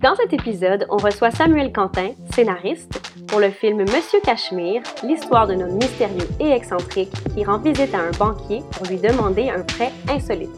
Dans cet épisode, on reçoit Samuel Quentin, scénariste, pour le film Monsieur Cachemire, l'histoire d'un homme mystérieux et excentrique qui rend visite à un banquier pour lui demander un prêt insolite.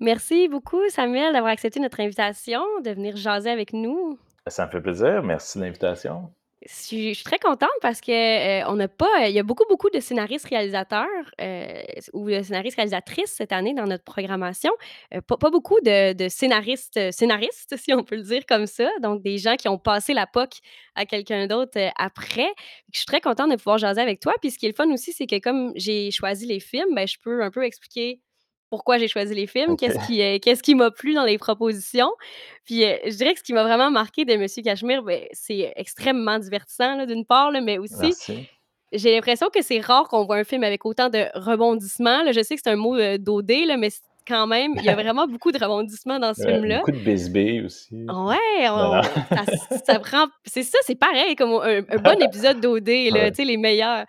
Merci beaucoup, Samuel, d'avoir accepté notre invitation, de venir jaser avec nous. Ça me fait plaisir. Merci de l'invitation. Je suis, très contente parce que euh, on n'a pas. Il y a beaucoup, beaucoup de scénaristes réalisateurs euh, ou de scénaristes réalisatrices cette année dans notre programmation. Euh, pas, beaucoup de, scénaristes, scénaristes, si on peut le dire comme ça. Donc, des gens qui ont passé la POC à quelqu'un d'autre après. Je suis très contente de pouvoir jaser avec toi. Puis, ce qui est le fun aussi, c'est que comme j'ai choisi les films, ben, je peux un peu expliquer pourquoi j'ai choisi les films, qu'est-ce qui, euh, qu'est-ce qui m'a plu dans les propositions. Puis euh, je dirais que ce qui m'a vraiment marqué de Monsieur Cachemire, ben, c'est extrêmement divertissant d'une part, mais aussi j'ai l'impression que c'est rare qu'on voit un film avec autant de rebondissements. je sais que c'est un mot euh, dodé, là, mais quand même, il y a vraiment beaucoup de rebondissements dans ce film-là. Beaucoup de BSB aussi. Ouais, ça, prend. C'est ça, c'est pareil comme un, bon épisode d'OD, les meilleurs.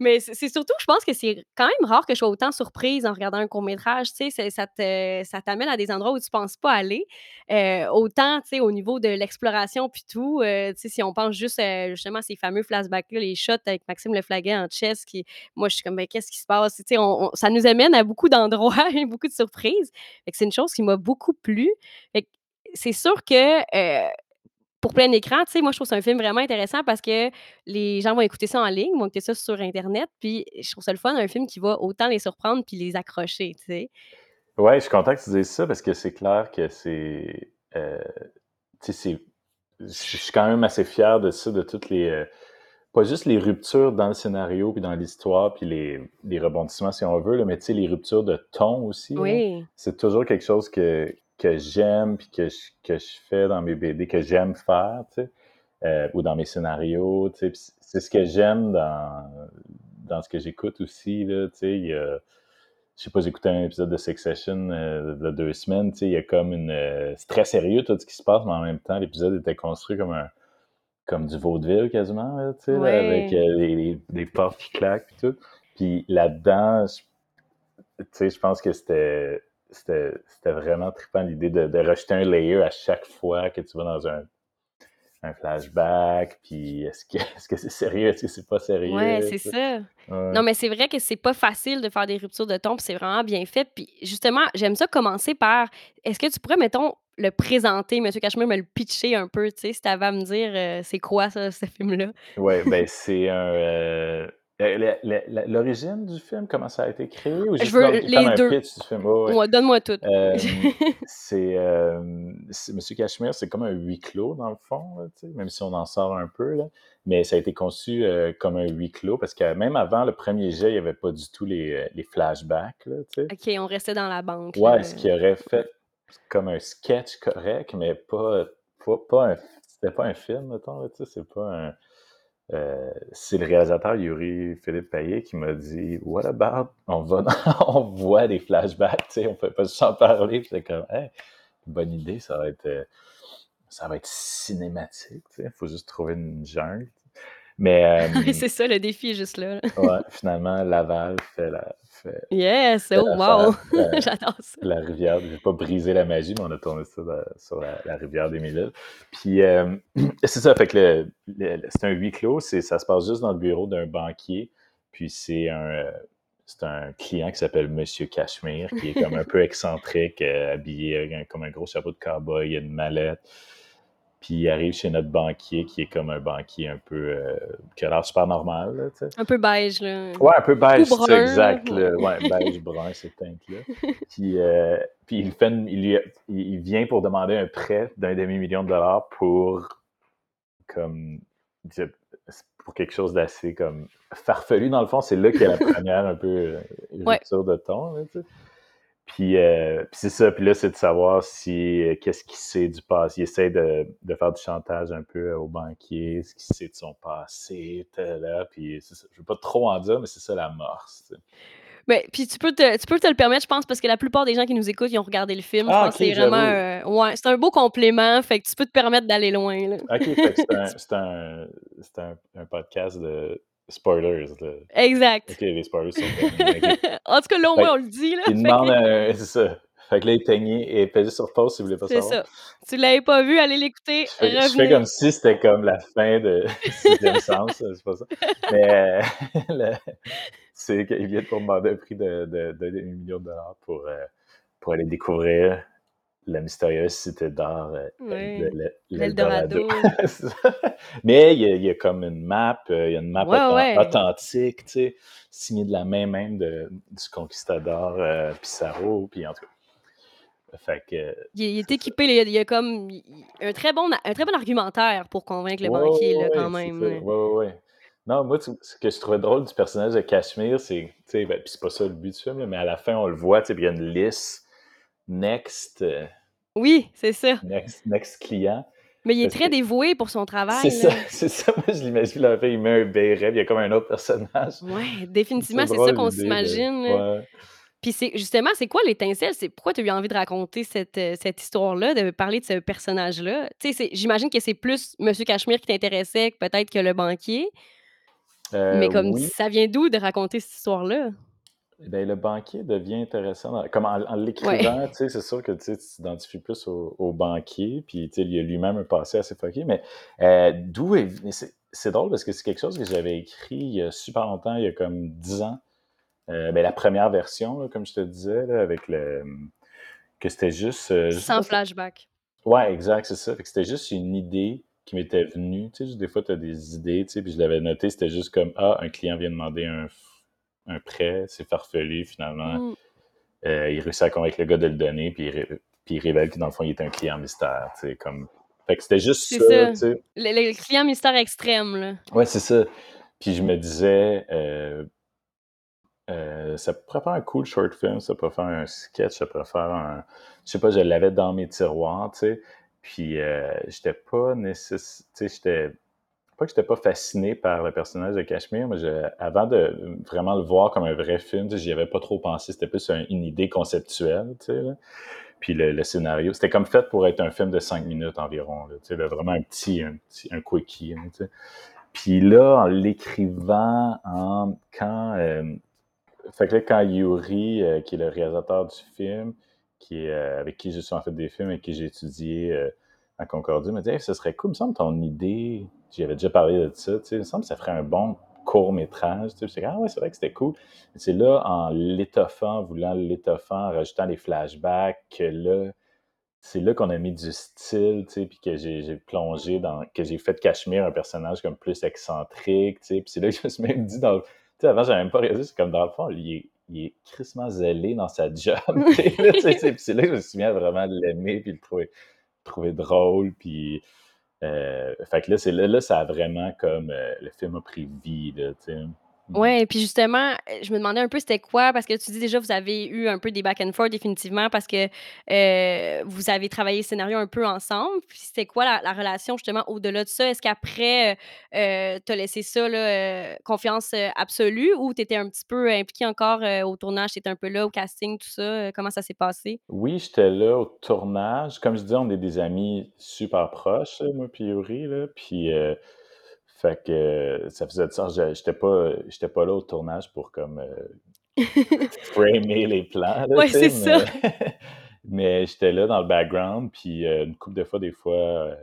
Mais c'est surtout, je pense que c'est quand même rare que je sois autant surprise en regardant un court-métrage. Tu sais, ça t'amène à des endroits où tu penses pas aller. Euh, autant, tu sais, au niveau de l'exploration puis tout. Euh, tu sais, si on pense juste euh, justement à ces fameux flashbacks-là, les shots avec Maxime Leflaguet en chess, qui, moi, je suis comme, ben, qu'est-ce qui se passe? Tu sais, ça nous amène à beaucoup d'endroits et beaucoup de surprises c'est une chose qui m'a beaucoup plu. c'est sûr que pour plein écran, tu sais, moi, je trouve c'est un film vraiment intéressant parce que les gens vont écouter ça en ligne, vont écouter ça sur Internet, puis je trouve ça le fun, un film qui va autant les surprendre puis les accrocher, tu sais. Ouais, je suis content que tu dises ça parce que c'est clair que c'est. tu sais, je suis quand même assez fier de ça, de toutes les pas juste les ruptures dans le scénario, puis dans l'histoire, puis les, les, rebondissements, si on veut, là, mais tu sais, les ruptures de ton aussi. Oui. C'est toujours quelque chose que, que j'aime, puis que je, que je fais dans mes BD, que j'aime faire, tu sais, euh, ou dans mes scénarios, tu sais. C'est ce que j'aime dans, dans ce que j'écoute aussi, là, tu sais. Il y a, je sais pas, écouté un épisode de Succession euh, de deux semaines, tu sais, il y a comme une... Euh, c'est très sérieux tout ce qui se passe, mais en même temps, l'épisode était construit comme un comme du vaudeville quasiment, tu sais, avec euh, les, portes qui claquent et tout. Puis là-dedans, tu sais, je pense que c'était c'était vraiment trippant l'idée de, de rejeter un layer à chaque fois que tu vas dans un, un flashback, puis est-ce que est-ce que c'est sérieux, est-ce que c'est pas sérieux? Ouais, c'est ça. Non, mais c'est vrai que c'est pas facile de faire des ruptures de ton, puis c'est vraiment bien fait. Puis justement, j'aime ça commencer par est-ce que tu pourrais, mettons, le présenter, Monsieur Cachemire, me le pitcher un peu, tu sais, si tu avais à me dire euh, c'est quoi ça, ce film-là? Ouais, ben c'est un. Euh, l'origine du film, comment ça a été créé? Ou je veux les deux. ouais. Donne-moi tout. Euh, c'est Monsieur Cachemire, c'est comme un huis clos dans le fond, même si on en sort un peu. Là. Mais ça a été conçu comme un huis clos parce que même avant le premier jet, il n'y avait pas du tout les, les flashbacks. Là, OK, on restait dans la banque. Ouais, ce qui aurait fait comme un sketch correct, mais pas, pas, un. C'était pas un film, mettons, tu sais, c'est pas un. Euh, c'est le réalisateur Yuri Philippe Payet qui m'a dit What about on va on voit des flashbacks, tu sais, on peut pas s'en parler. Puis comme hey, bonne idée, ça va être ça va être cinématique, tu sais, faut juste trouver une jungle. Mais euh, c'est ça, le défi est juste là. ouais, finalement, Laval fait la, yes! Oh, wow! J'adore ça. La rivière, je vais pas briser la magie, mais on a tourné ça sur la, rivière des Mille Puis, euh, c'est ça, fait que c'est un huis clos, ça se passe juste dans le bureau d'un banquier. Puis, c'est un, euh, c'est un client qui s'appelle Monsieur Cachemire, qui est comme un peu excentrique, habillé comme un gros chapeau de cowboy, il a une mallette. Puis il arrive chez notre banquier, qui est comme un banquier un peu. Euh, qui a l'air super normal. Là, un peu beige, là. Ouais, un peu beige, c'est exact. Là. Ouais, beige, brun, c'est teinte-là. Puis, euh, puis il, fait il, il, vient pour demander un prêt d'un demi-million de dollars pour. comme. pour quelque chose d'assez comme farfelu. Dans le fond, c'est là qu'il y a la première un peu euh, Ouais. rupture de ton, là. Puis, euh, puis c'est ça. Puis là, c'est de savoir si euh, qu'est-ce qu'il sait du passé. Il essaie de, de faire du chantage un peu au banquier, ce qu'il sait de son passé, là. Puis c'est ça. Je veux pas trop en dire, mais c'est ça l'amorce. tu sais. Mais puis tu peux te tu peux te le permettre, je pense, parce que la plupart des gens qui nous écoutent, ils ont regardé le film. Je Ah, pense que c'est vraiment, euh, ouais, c'est un beau complément, fait que tu peux te permettre d'aller loin, là. Ok, fait que c'est un, c'est un, c'est un, un podcast de spoilers. là. Exact. Ok, les spoilers sont terminés. ok. En tout cas, là, au Fait moins, on le dit, là. Il demande que un. C'est ça. Fait que là, il peignait et pesait sur pause si vous voulez pas c'est savoir. ça. Si tu l'avais pas vu, allez l'écouter, Je fais, je fais comme si c'était comme la fin de Sixième Sens, c'est pas ça. Mais euh, c'est qu'il vient pour demander un prix de, de, de, de 1 million de dollars pour, euh, pour aller découvrir la mystérieuse cité de l'E- l'Eldorado. Mais il y, a, il y a comme une map, euh, il y a une map Ouais, authent- ouais. authentique, tu sais, signée de la main même de, du conquistador euh, Pissarro, puis en tout cas. Fait que. Il est il équipé, il y a comme un très bon un très bon argumentaire pour convaincre le Ouais, banquier, là, quand même. Ouais, ouais, ouais. Non, moi, tu- ce que je trouvais drôle du personnage de Cashmere, c'est, tu sais, ben, puis c'est pas ça le but du film, là, mais à la fin, on le voit, tu sais, il y a une liste next, euh, Oui, c'est ça. next, next client. Mais il est Parce très que dévoué pour son travail, c'est ça, c'est ça, moi, je l'imagine, là, il met un béret, il y a comme un autre personnage. Ouais, C'est définitivement, c'est ça qu'on de. s'imagine. Ouais. Puis c'est justement, c'est quoi l'étincelle? C'est pourquoi tu as eu envie de raconter cette, heu, cette histoire-là, de parler de ce personnage-là? Tu sais, c'est j'imagine que c'est plus Monsieur Cachemire qui t'intéressait peut-être que le banquier, Euh, mais comme oui. ça vient d'où de raconter cette histoire-là? Ben, le banquier devient intéressant. dans- comme en, l'écrivant, c'est sûr que tu t'identifies plus au, au banquier, puis il a lui-même un passé assez fucké, mais euh, d'où est c'est drôle parce que c'est quelque chose que j'avais écrit il y a super longtemps, il y a comme 10 ans. Euh, ben, la première version, là, comme je te disais, là, avec le. que c'était juste. euh, Sans flashback. Ouais, exact, c'est ça. Fait que c'était juste une idée qui m'était venue. Tu sais, des fois, tu as des idées, tu sais, puis je l'avais noté, c'était juste comme Ah, un client vient demander un, un prêt, c'est farfelu finalement. Mmh. Euh, il réussit à convaincre le gars de le donner, puis il, ré- puis il révèle que dans le fond, il est un client mystère. Tu sais, comme... Fait que c'était juste ça, ça. tu sais. Le le client mystère extrême, là. Ouais, c'est ça. Puis je me disais, euh, euh, ça pourrait faire un cool short film, ça pourrait faire un sketch, ça pourrait faire un. Je sais pas, je l'avais dans mes tiroirs, tu sais. Puis euh, j'étais pas nécessaire. Tu sais, j'étais. Pas que j'étais pas fasciné par le personnage de Cashmere, mais je- avant de vraiment le voir comme un vrai film, j'y avais pas trop pensé. C'était plus un- une idée conceptuelle. Puis le, scénario, c'était comme fait pour être un film de cinq minutes environ, tu sais, vraiment un petit, un quickie. Puis là, en l'écrivant, en quand, euh, fait que là, quand Yuri, euh, qui est le réalisateur du film, qui euh, avec qui j'ai souvent fait des films et qui j'ai étudié à Concordia, m'a dit hey, ce serait cool, me semble ton idée, j'y avais déjà parlé de ça, il me semble que ça ferait un bon court métrage. Tu sais, Puis j'étais comme, ah ouais, c'est vrai que c'était cool. C'est là, en l'étoffant, voulant l'étoffant, en rajoutant des flashbacks, que là, c'est là qu'on a mis du style, puis que j'ai plongé dans, que j'ai fait de Cachemire un personnage comme plus excentrique, puis c'est là que je me suis même dit, dans, sais, avant, j'avais même pas réalisé, c'est comme dans le fond, il est, il est crissement zélé dans sa job, puis c'est là que je me suis à vraiment l'aimer, puis le trouver, le trouver drôle, puis, euh, fait que là, là, là, ça a vraiment comme, euh, le film a pris vie, là, tu sais. Mm. Ouais, puis justement, heu, je me demandais un peu c'était quoi parce que tu dis déjà vous avez eu un peu des back and forth définitivement parce que, heu, vous avez travaillé le scénario un peu ensemble. Puis c'était quoi la la relation justement au-delà de ça? Est-ce qu'après, heu heu, tu as laissé ça là, confiance, absolue ou tu étais un petit peu impliqué encore, au tournage? Tu étais un peu là au casting, tout ça, comment ça s'est passé? Oui, j'étais là au tournage. Comme je disais, on est des amis super proches, moi puis Yuri, là. Puis, euh, fait que euh, ça faisait de ça. je- J'étais pas, j'étais pas là au tournage pour comme euh, framer les plans, là, Ouais, c'est ça. mais, j'étais là dans le background. Puis euh, une couple de fois, des fois, euh,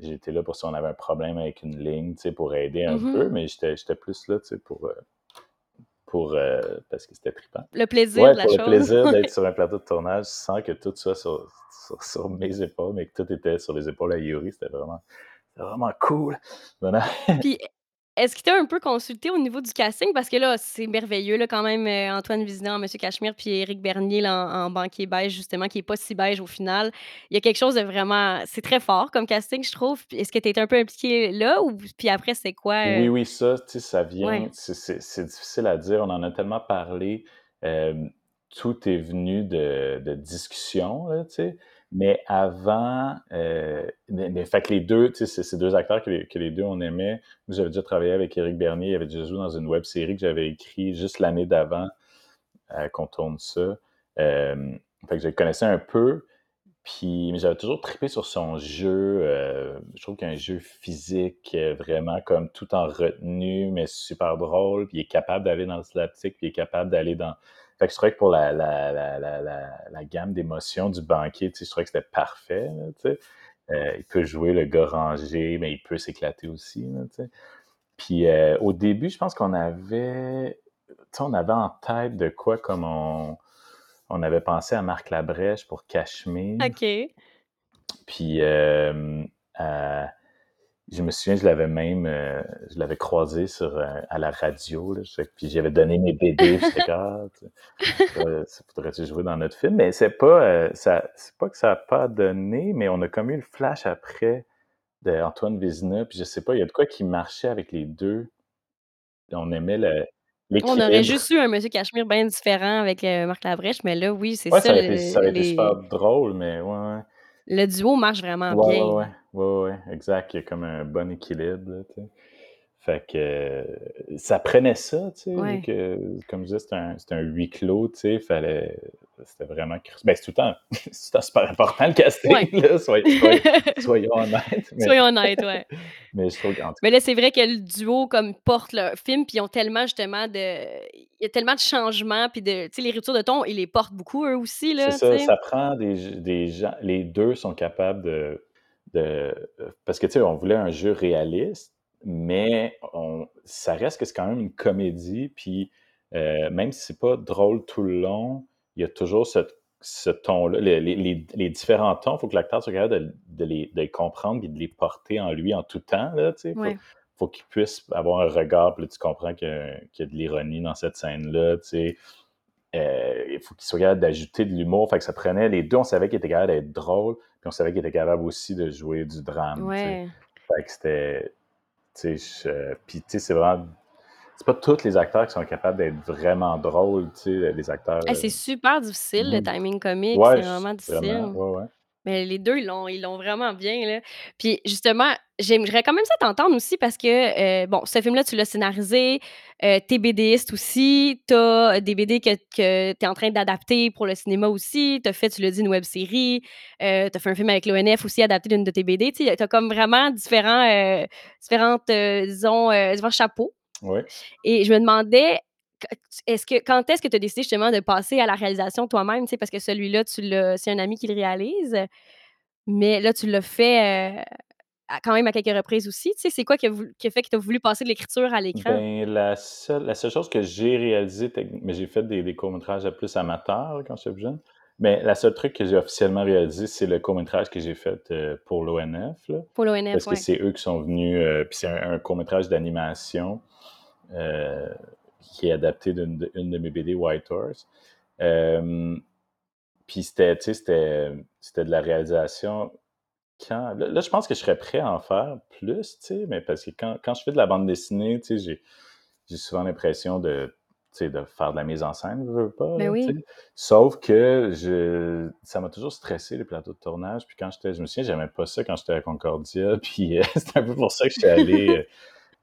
j'étais là pour si on avait un problème avec une ligne, tu sais, pour aider un Mmh peu. Mais j'étais, j'étais plus là, tu sais, pour, pour parce que c'était trippant. Le plaisir Ouais, de la pour le chose. plaisir d'être sur un plateau de tournage sans que tout soit sur, sur, sur mes épaules, mais que tout était sur les épaules à Yuri. C'était vraiment, c'était vraiment cool. Voilà. Puis est-ce qu'il t'a un peu consulté au niveau du casting? Parce que là, c'est merveilleux, là, quand même, heu, Antoine Vézina en Monsieur Cachemire, puis Éric Bernier, là, en en banquier beige, justement, qui est pas si beige au final. Il y a quelque chose de vraiment c'est très fort comme casting, je trouve. Est-ce que tu été un peu impliqué là ou puis après, c'est quoi, Oui, heu? oui, ça, tu sais, ça vient Ouais. c'est c'est c'est difficile à dire, on en a tellement parlé, hem, tout est venu de de discussions, là, tu sais. Mais avant, heu, mais fait que les 2, tu sais, c'est 2 acteurs que les que les 2 on aimait. Moi, j'avais déjà travaillé avec Éric Bernier, il avait déjà joué dans une web série que j'avais écrit juste l'année d'avant, heu, qu'on tourne ça. Hem, fait que je le connaissais un peu, puis mais j'avais toujours trippé sur son jeu, heu, je trouve qu'il a un jeu physique, vraiment comme tout en retenue, mais super drôle, puis il est capable d'aller dans le slapstick, puis il est capable d'aller dans fait que je trouvais que pour la la la la gamme d'émotions du banquier, je trouvais que c'était parfait, là. Heu, il peut jouer le gars rangé, mais il peut s'éclater aussi, là. Puis, heu, au début, je pense qu'on avait on avait en tête de quoi comme on on avait pensé à Marc Labrèche pour Cachemire. OK. Puis, heu, je me souviens, je l'avais même, heu, je l'avais croisé sur, heu, à la radio, là, je puis j'avais donné mes BD, puis j'étais «Ah, ça faudrait-tu jouer dans notre film?» mais c'est pas, heu, ça c'est pas que ça a pas donné, mais on a comme eu le flash après d'Antoine Vézina, puis je sais pas, il y a de quoi qui marchait avec les 2. On aimait le On aurait juste eu un Monsieur Cachemire bien différent avec, Marc Labrèche, mais là, oui, c'est Ouais, ça ça aurait été ça le aurait été super les drôle, mais ouais. Le duo marche vraiment Ouais, bien. ouais. Ouais, ouais, exact. Il y a comme un bon équilibre, là, tu sais. Fait que, heu, ça prenait ça, tu sais, Ouais. que, comme je disais, c'était un un huis clos, tu sais, fallait c'était vraiment ben, c'est tout le temps c'est tout le temps super important le Ouais. casting, là, soyons soyons soyons honnêtes, mais Soyons honnêtes, ouais. mais je trouve qu'en Mais là, c'est vrai que le duo comme porte le film, puis ils ont tellement justement de il y a tellement de changements, puis de tu sais, les ruptures de ton, ils les portent beaucoup eux aussi C'est là, tu ça, ça prend des des gens les 2 sont capables de de parce que, tu sais, on voulait un jeu réaliste, mais on ça reste que c'est quand même une comédie, puis, heu, même si c'est pas drôle tout le long, il y a toujours ce ton-là, les les les les différents tons, il faut que l'acteur soit capable de de les de les comprendre et de les porter en lui en tout temps, là, tu sais. Faut Ouais. faut qu'il puisse avoir un regard, puis là, tu comprends qu'il y a de l'ironie dans cette scène-là, tu sais. Heu, il faut qu'il soit capable d'ajouter de l'humour. Fait que ça prenait les 2, on savait qu'ils étaient capables d'être drôles, puis on savait qu'ils étaient capables aussi de jouer du drame. Ouais. Fait que c'était puis tu sais, c'est vraiment c'est pas tous les acteurs qui sont capables d'être vraiment drôles, tu sais, les acteurs, c'est super difficile le mmh timing comique, Ouais, c'est vraiment, difficile. ouais, ouais. Mais les 2 ils l'ont ils l'ont vraiment bien, là. Puis justement, j'aimerais quand même ça t'entendre aussi parce que, heu, bon, ce film-là, tu l'as scénarisé, heu, tu es BDiste aussi, tu as des BD que que tu es en train d'adapter pour le cinéma aussi, tu as fait, tu l'as dit, une web série, heu, tu as fait un film avec l'ONF aussi adapté d'une de tes BD, tu sais, tu as comme vraiment différents, différentes, disons, différents chapeaux Oui. et je me demandais, est-ce que quand est-ce que tu as décidé justement de passer à la réalisation toi-même? Parce que celui-là, tu c'est un ami qui le réalise. Mais là, tu l'as fait, heu, à quand même à quelques reprises aussi? C'est quoi qui a voulu qui a fait que tu as voulu passer de l'écriture à l'écran? Ben, la seule la seule chose que j'ai réalisé techni mais j'ai fait des des courts-métrages plus amateurs, quand j'étais jeune. Mais la seule truc que j'ai officiellement réalisé, c'est le court-métrage que j'ai fait, heu, pour l'ONF, là. Pour l'ONF, Parce que ouais. c'est eux qui sont venus, heu, puis c'est un un court-métrage d'animation, qui est adapté d'une de une de mes BD, White Horse. Hem, puis c'était, c'était c'était de la réalisation quand là là, je pense que je serais prêt à en faire plus, mais parce que quand quand je fais de la bande dessinée, j'ai j'ai souvent l'impression de, de faire de la mise en scène, veux, veux pas, Ben oui. Sauf que je ça m'a toujours stressé les plateaux de tournage, puis quand j'étais je me souviens, j'aimais pas ça quand j'étais à Concordia, puis, heu, c'est un peu pour ça que j'étais allé,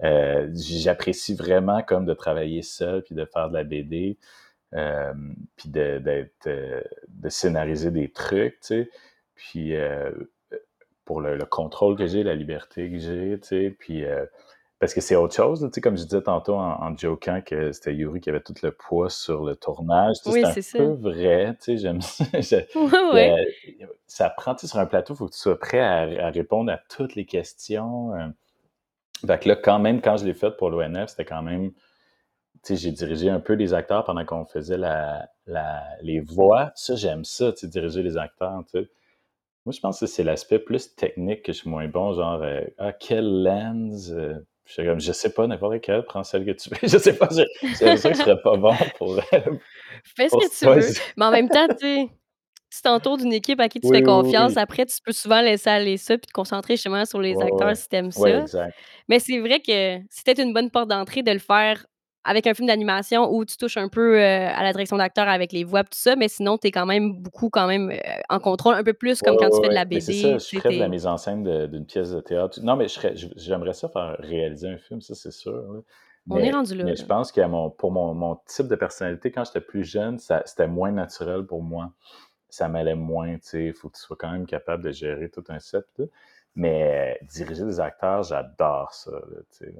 heu, j'apprécie vraiment comme de travailler seul puis de faire de la BD, hem, puis de heu, de scénariser des trucs, tu sais. Puis, pour le le contrôle que j'ai, la liberté que j'ai, tu sais, puis, parce que c'est autre chose, tu sais, comme je disais tantôt en en jokant que c'était Yuri qui avait tout le poids sur le tournage, tu sais, Oui, c'est un ça. peu vrai, tu sais, j'aime ça, je Ouais, ouais. ça prend, tu sais, sur un plateau, il faut que tu sois prêt à à répondre à toutes les questions, fait que là, quand même, quand je l'ai fait pour l'ONF, c'était quand même tu sais, j'ai dirigé un peu les acteurs pendant qu'on faisait la la les voix. Ça, j'aime ça, tu sais, diriger les acteurs, tu sais. Moi, je pense que c'est l'aspect plus technique que je suis moins bon, genre, heu, ah, quelle lens, comme: «Je sais pas, n'importe quelle, prends celle que tu veux». Je sais pas, j'ai j'ai l'impression que je serais pas bon pour, Fais ce que tu veux, mais en même temps, tu sais, tu entoures d'une équipe à qui tu Oui, fais confiance, oui. après tu peux souvent laisser aller ça puis te concentrer justement sur les Ouais, acteurs ouais. si tu aimes Ouais, ça. exact. Mais c'est vrai que peut-être une bonne porte d'entrée de le faire avec un film d'animation où tu touches un peu, heu, à la direction d'acteur avec les voix, tout ça, mais sinon tu es quand même beaucoup quand même, heu, en contrôle, un peu plus comme quand tu fais de la Mais c'est ça, BD, je ferais de la mise en scène d'une pièce de théâtre. Non, mais j'aimerais ça faire réaliser un film, ça, c'est sûr, là. on est rendu là, mais je pense qu'à mon pour mon mon type de personnalité, quand j'étais plus jeune, c'était moins naturel pour moi. Ça m'allait moins, tu sais, il faut que tu sois quand même capable de gérer tout un set. Mais diriger des acteurs, j'adore ça, là, tu sais.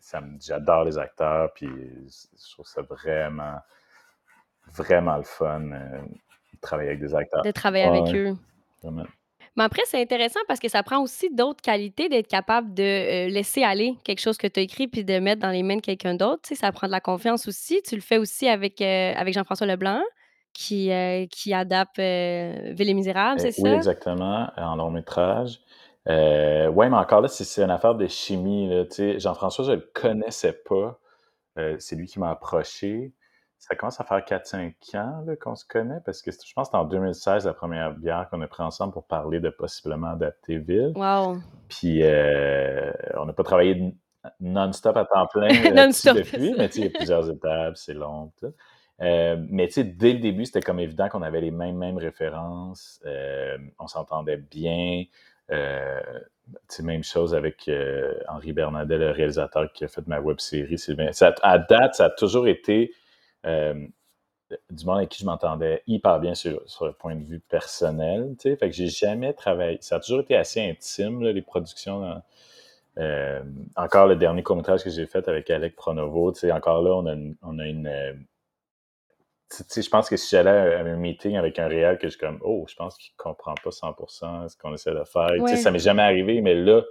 Ça j'adore les acteurs, puis je trouve ça vraiment, vraiment le fun, heu, de travailler avec des acteurs. De travailler Ouais, avec eux. vraiment. Mais après, c'est intéressant parce que ça prend aussi d'autres qualités d'être capable de, heu, laisser aller quelque chose que tu as écrit puis de mettre dans les mains de quelqu'un d'autre, tu sais, ça prend de la confiance aussi. Tu le fais aussi avec, avec Jean-François Leblanc qui, heu, qui adapte, heu, Ville les Misérables, Heu, c'est oui, ça? exactement, en long métrage. Heu, ouais, mais encore là, c'est c'est une affaire de chimie, là, tu sais. Jean-François, je le connaissais pas. C'est lui qui m'a approché. Ça commence à faire 4-5 ans, là, qu'on se connaît parce que je pense que c'était en 2016 la première bière qu'on a pris ensemble pour parler de possiblement adapter Ville. Wow! Puis, on n'a pas travaillé n non-stop à temps plein là-dessus Non-stop, c'est depuis, ça. mais tu sais, il y a plusieurs étapes, c'est long, tout. Heu, mais tu sais, dès le début, c'était comme évident qu'on avait les mêmes mêmes références, hem, on s'entendait bien. Sais, même chose avec, Henri Bernadel, le réalisateur qui a fait ma web série, à date, ça a toujours été, du monde avec qui je m'entendais hyper bien sur sur le point de vue personnel? Fait que j'ai jamais travaillé ça a toujours été assez intime, les productions, encore le dernier court-métrage que j'ai fait avec Alec Pronovo, encore là, on a une on a une, je pense que si j'allais à un meeting avec un réal que je suis comme: «Oh, je pense qu'il comprend pas 100% ce qu'on essaie de faire». Tu sais, ça Ouais, m'est jamais arrivé, mais là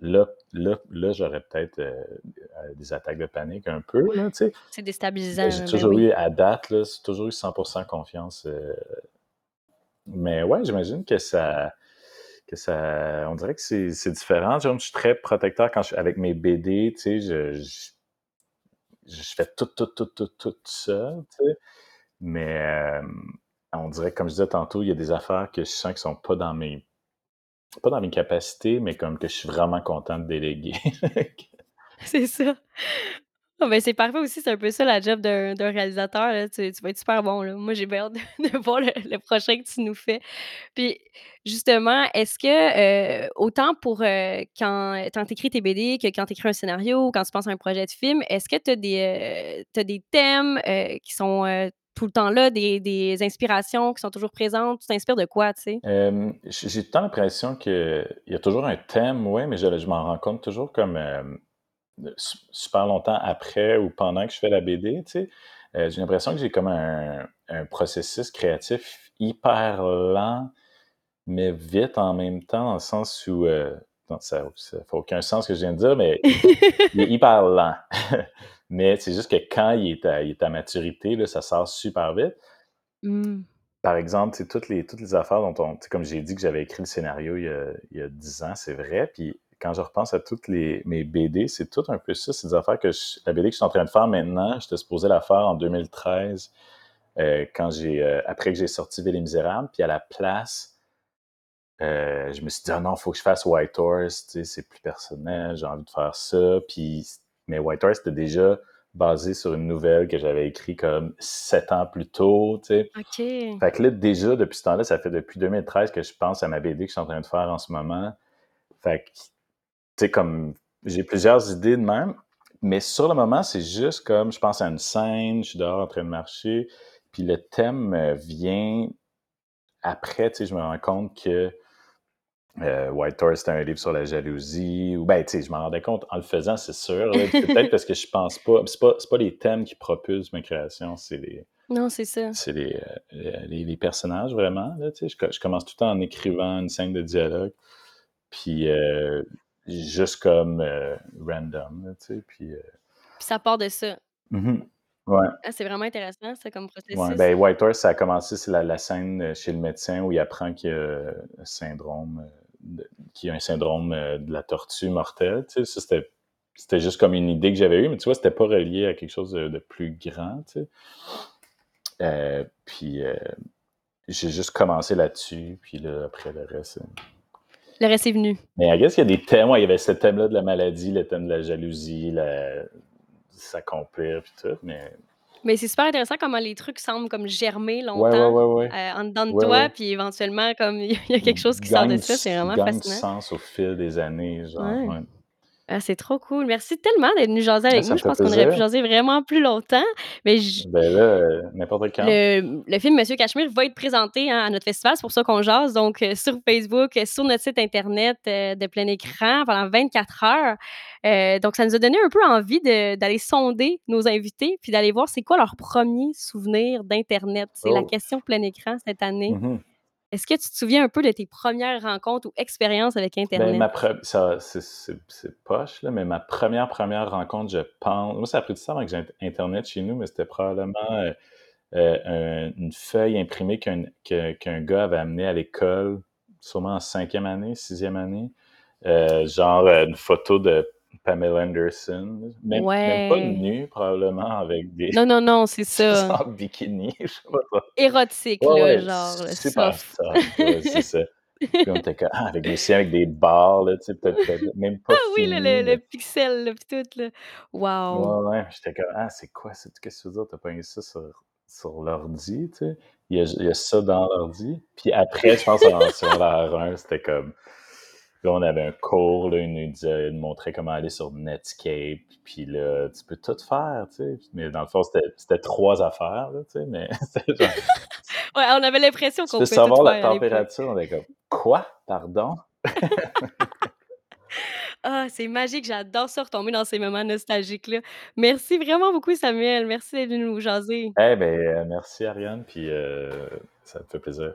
là là là, j'aurais peut-être, heu, heu, des attaques de panique un peu, là, tu sais? c'est Mais j'ai déstabilisant, ben toujours oui. eu à date, là, j'ai toujours eu 100% confiance, heu, mais ouais, j'imagine que ça que ça on dirait que c'est c'est différent. Genre, je suis très protecteur quand je suis avec mes BD, tu sais, je je je fais tout, tout, tout, tout, tout seul, tu sais? Mais, on dirait comme je disais tantôt, il y a des affaires que je sens qui sont pas dans mes pas dans mes capacités, mais comme que je suis vraiment content de déléguer. C'est ça. Ben, c'est parfait aussi, c'est un peu ça la job d'un réalisateur, là, tu vas être super bon, là. Moi, j'ai bien hâte de voir le le prochain que tu nous fais. Puis justement, est-ce que, heu, autant pour, heu, quand tu écris tes BD que quand tu écris un scénario ou quand tu penses à un projet de film, est-ce que tu as des, des thèmes, qui sont, tout le temps là, des des inspirations qui sont toujours présentes? Tu t'inspires de quoi, tu sais? J'ai temps l'impression qu'il y a toujours un thème, ouais, mais je je m'en rends compte toujours comme, super longtemps après ou pendant que je fais la BD, tu sais? Heu, j'ai l'impression que j'ai comme un un processus créatif hyper lent Mais vite en même temps, dans le sens où, heu, non, ça fait aucun sens ce que je viens de dire, mais il est hyper lent. Mais c'est juste que quand il est à il est à maturité, là, ça sort super vite. Mmh. Par exemple, toutes les toutes les affaires dont on comme j'ai dit que j'avais écrit le scénario il y a il y a 10 ans, c'est vrai, puis quand je repense à toutes les mes BD, c'est tout un peu ça, c'est des affaires que je la BD que je suis en train de faire maintenant, j'étais supposé la faire en 2013, heu, quand j'ai, heu, après que j'ai sorti Ville et Misérables, puis à la place Heu, je me suis dit: «Ah non, il faut que je fasse White Horse, c'est plus personnel, j'ai envie de faire ça». Puis mais White Horse, c'était déjà basé sur une nouvelle que j'avais écrite comme 7 ans plus tôt. OK. Fait que là, déjà, depuis ce temps-là, ça fait depuis 2013 que je pense à ma BD que je suis en train de faire en ce moment. Fait que, sais, comme j'ai plusieurs idées de même, mais sur le moment, c'est juste comme je pense à une scène, je suis dehors en train de marcher, puis le thème, heu, vient après, tu sais, je me rends compte que Heu, White Horse, c'était un livre sur la jalousie ou ben, tu sais, je m'en rendais compte en le faisant, c'est sûr, peut-être parce que je pense pas c'est pas pas les thèmes qui propulsent mes créations, c'est les Non, c'est ça. c'est les, heu, les les personnages vraiment, là. Je je commence tout le temps en écrivant une scène de dialogue, puis, juste comme, heu, random, tu sais, puis, Puis ça part de ça. mmh Ouais. Ah, c'est vraiment intéressant ça comme Ouais, processus. ben, White Horse, ça a commencé, c'est la la scène, heu, chez le médecin où il apprend qu'il a un syndrome, de qu'il a un syndrome, de la tortue mortelle, tu sais? Ça, c'était c'était juste comme une idée que j'avais eue, mais tu vois, c'était pas relié à quelque chose de, plus grand, tu sais. Euh, puis euh, j'ai juste commencé là-dessus, puis là, après le reste. Le reste est venu. Mais I guess qu'il y a des thèmes, il y avait ce thème-là de la maladie, le thème de la jalousie, la... s'accomplir, puis tout, mais mais c'est super intéressant comment les trucs semblent comme germer longtemps ouais, euh, en dedans de toi, puis éventuellement, comme il y a quelque chose qui sort de ça, c'est vraiment fascinant. sens au fil des années, genre, Ah, c'est trop cool. Merci tellement d'être venu jaser avec ça nous. Je pense qu'on aurait pu jaser vraiment plus longtemps. Mais Ben là, euh, n'importe quand. le, le film Monsieur Cachemire va être présenté hein, à notre festival, c'est pour ça qu'on jase. Donc, euh, sur Facebook, euh, sur notre site Internet de plein écran pendant 24 heures. donc, ça nous a donné un peu envie d'aller sonder nos invités puis d'aller voir c'est quoi leur premier souvenir d'Internet. C'est la oh. question plein écran cette année. Mm-hmm. Est-ce que tu te souviens un peu de tes premières rencontres ou expériences avec ben, Internet? ma c'est poche, là, mais ma première, première rencontre, je pense. Moi, ça a pris du temps avec Internet chez nous, mais c'était probablement euh, euh, une feuille imprimée qu'un gars avait amenée à l'école, sûrement en cinquième année, sixième année. Euh, genre une photo de Pamela Anderson. Même, même, pas nue, probablement, avec des. Non, non, non, c'est ça. en bikini, je sais pas. Érotique, là, genre. C'est pas ça. c'est ça. Puis on était comme, ah, avec des siens, avec des barres, là, tu sais, peut-être même pas. Ah oui, le, le, pixel, là, puis tout, là. Wow. Ouais, ouais. J'étais comme, ah, c'est quoi, qu'est-ce que tu veux dire, t'as pas ça sur, sur l'ordi, tu sais? Il y, a, il y a ça dans l'ordi. Puis après, je pense, en secondaire 1, c'était comme Là, on avait un cours, là, il nous, disait, il montrait comment aller sur Netscape, puis là, tu peux tout faire, tu sais. Mais dans le fond, c'était trois affaires, là, tu sais, mais genre... ouais, on avait l'impression qu'on pouvait savoir la température, on était comme, quoi? Pardon? ah, c'est magique, j'adore ça, retomber dans ces moments nostalgiques-là. Merci vraiment beaucoup, Samuel. Merci d'être venu nous jaser. Eh bien, euh, merci, Ariane, puis euh, ça me fait plaisir.